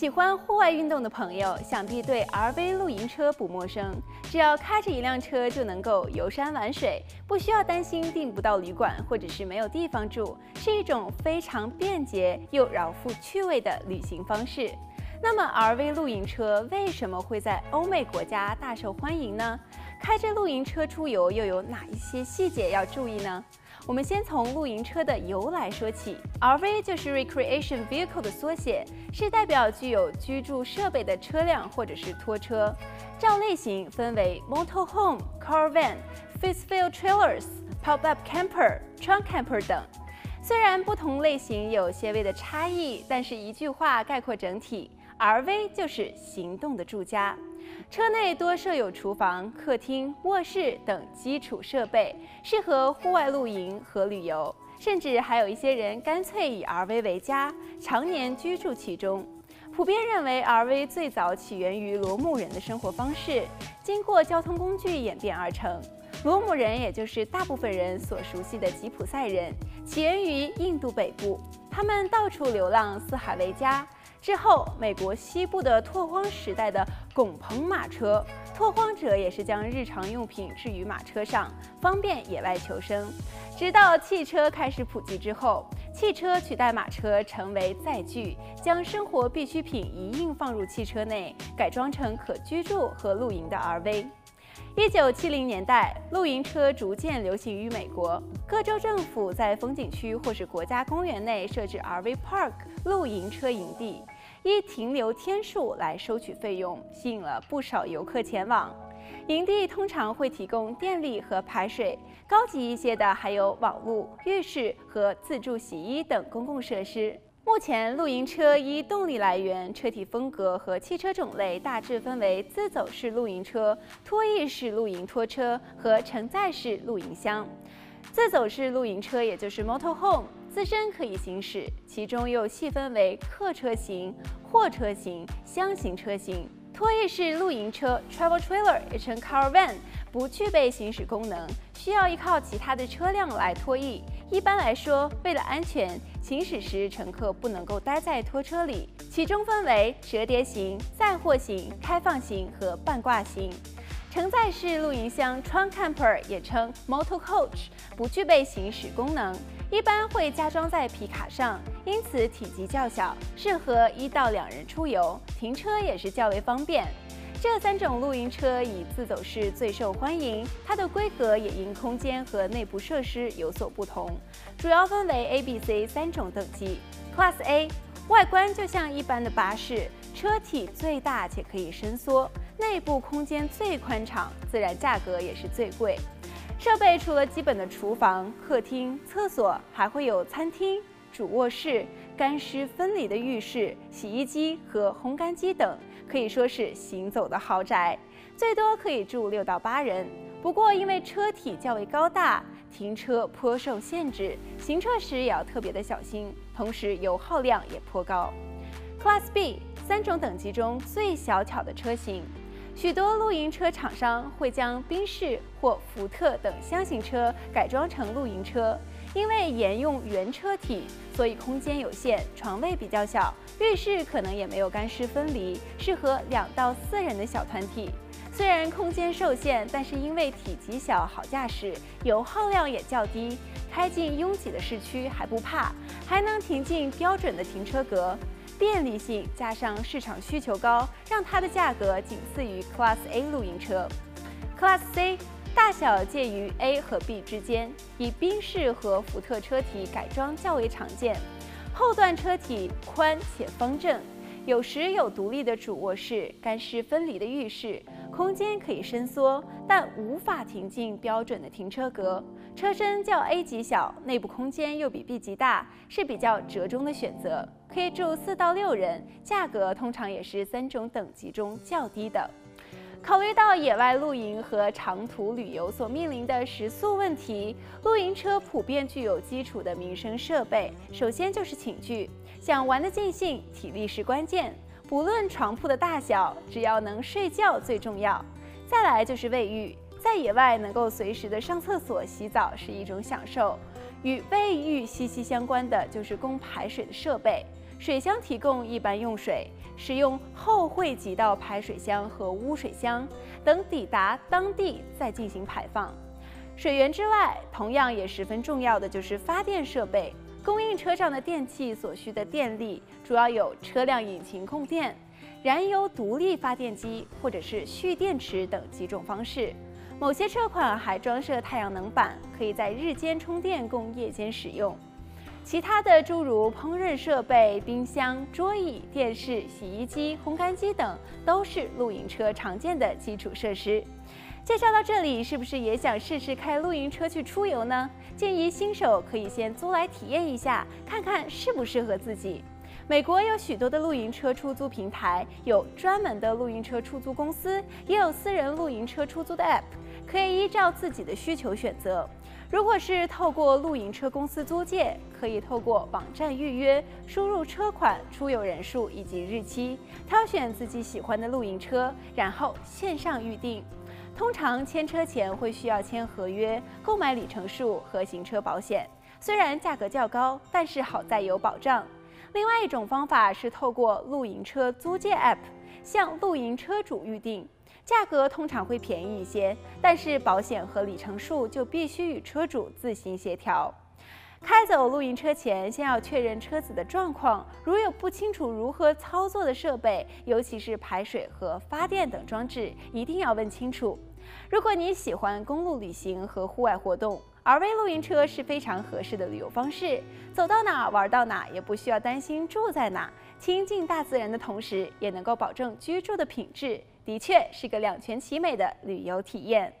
喜欢户外运动的朋友，想必对 RV 露营车不陌生。只要开着一辆车就能够游山玩水，不需要担心订不到旅馆或者是没有地方住，是一种非常便捷又饶富趣味的旅行方式。那么，RV 露营车为什么会在欧美国家大受欢迎呢？开着露营车出游又有哪一些细节要注意呢？我们先从露营车的由来说起，RV 就是 Recreation Vehicle 的缩写，是代表具有居住设备的车辆或者是拖车。照类型分为 Motorhome、car van、Fifth Wheel Trailers、Pop-up Camper、Trunk Camper 等。虽然不同类型有些微的差异，但是一句话概括整体，RV 就是行动的住家。车内多设有厨房、客厅、卧室等基础设备，适合户外露营和旅游。甚至还有一些人干脆以 RV 为家，常年居住其中。普遍认为，RV 最早起源于罗姆人的生活方式，经过交通工具演变而成。罗姆人也就是大部分人所熟悉的吉普赛人，起源于印度北部，他们到处流浪，四海为家。之后，美国西部的拓荒时代的拱棚马车，拓荒者也是将日常用品置于马车上，方便野外求生。直到汽车开始普及之后，汽车取代马车成为载具，将生活必需品一应放入汽车内，改装成可居住和露营的 RV。一九七零年代，露营车逐渐流行于美国，各州政府在风景区或是国家公园内设置 RV Park 露营车营地，依停留天数来收取费用，吸引了不少游客前往。营地通常会提供电力和排水，高级一些的还有网路、浴室和自助洗衣等公共设施。目前，露营车依动力来源、车体风格和汽车种类大致分为自走式露营车、拖曳式露营拖车和承载式露营箱。自走式露营车也就是 motorhome，自身可以行驶，其中又细分为客车型、货车型、箱型车型。拖曳式露营车 travel trailer 也称 car van，不具备行驶功能，需要依靠其他的车辆来拖曳。一般来说，为了安全，行驶时乘客不能够待在拖车里。其中分为折叠型、载货型、开放型和半挂型。承载式露营箱 trunk camper 也称 motor coach，不具备行驶功能，一般会加装在皮卡上，因此体积较小，适合一到两人出游，停车也是较为方便。这三种露营车以自走式最受欢迎，它的规格也因空间和内部设施有所不同，主要分为 A、B、C 三种等级。Class A 外观就像一般的巴士，车体最大且可以伸缩，内部空间最宽敞，自然价格也是最贵。设备除了基本的厨房、客厅、厕所，还会有餐厅、主卧室、干湿分离的浴室、洗衣机和烘干机等。可以说是行走的豪宅，最多可以住六到八人。不过因为车体较为高大，停车颇受限制，行车时也要特别的小心。同时油耗量也颇高。Class B 三种等级中最小巧的车型，许多露营车厂商会将宾士或福特等厢型车改装成露营车。因为沿用原车体，所以空间有限，床位比较小，浴室可能也没有干湿分离，适合两到四人的小团体。虽然空间受限，但是因为体积小，好驾驶，油耗量也较低，开进拥挤的市区还不怕，还能停进标准的停车格。便利性加上市场需求高，让它的价格仅次于 Class A 露营车。Class C。大小介于 A 和 B 之间，以宾士和福特车体改装较为常见。后段车体宽且方正，有时有独立的主卧室、干湿分离的浴室，空间可以伸缩，但无法停进标准的停车格。车身较 A 级小，内部空间又比 B 级大，是比较折中的选择，可以住四到六人。价格通常也是三种等级中较低的。考虑到野外露营和长途旅游所面临的食宿问题，露营车普遍具有基础的民生设备。首先就是寝具，想玩得尽兴，体力是关键。不论床铺的大小，只要能睡觉最重要。再来就是卫浴，在野外能够随时的上厕所、洗澡是一种享受。与卫浴息息相关的就是供排水的设备。水箱提供一般用水，使用后汇集到排水箱和污水箱，等抵达当地再进行排放。水源之外，同样也十分重要的就是发电设备，供应车上的电器所需的电力，主要有车辆引擎供电、燃油独立发电机或者是蓄电池等几种方式。某些车款还装设太阳能板，可以在日间充电供夜间使用。其他的诸如烹饪设备、冰箱、桌椅、电视、洗衣机、烘干机等，都是露营车常见的基础设施。介绍到这里，是不是也想试试开露营车去出游呢？建议新手可以先租来体验一下，看看适不适合自己。美国有许多的露营车出租平台，有专门的露营车出租公司，也有私人露营车出租的 App，可以依照自己的需求选择。如果是透过露营车公司租借，可以透过网站预约，输入车款、出游人数以及日期，挑选自己喜欢的露营车，然后线上预订。通常签车前会需要签合约，购买里程数和行车保险。虽然价格较高，但是好在有保障。另外一种方法是透过露营车租借 App 向露营车主预订。价格通常会便宜一些，但是保险和里程数就必须与车主自行协调。开走露营车前，先要确认车子的状况，如有不清楚如何操作的设备，尤其是排水和发电等装置，一定要问清楚。如果你喜欢公路旅行和户外活动，RV 露营车是非常合适的旅游方式，走到哪玩到哪，也不需要担心住在哪，亲近大自然的同时，也能够保证居住的品质。的确是个两全其美的旅游体验。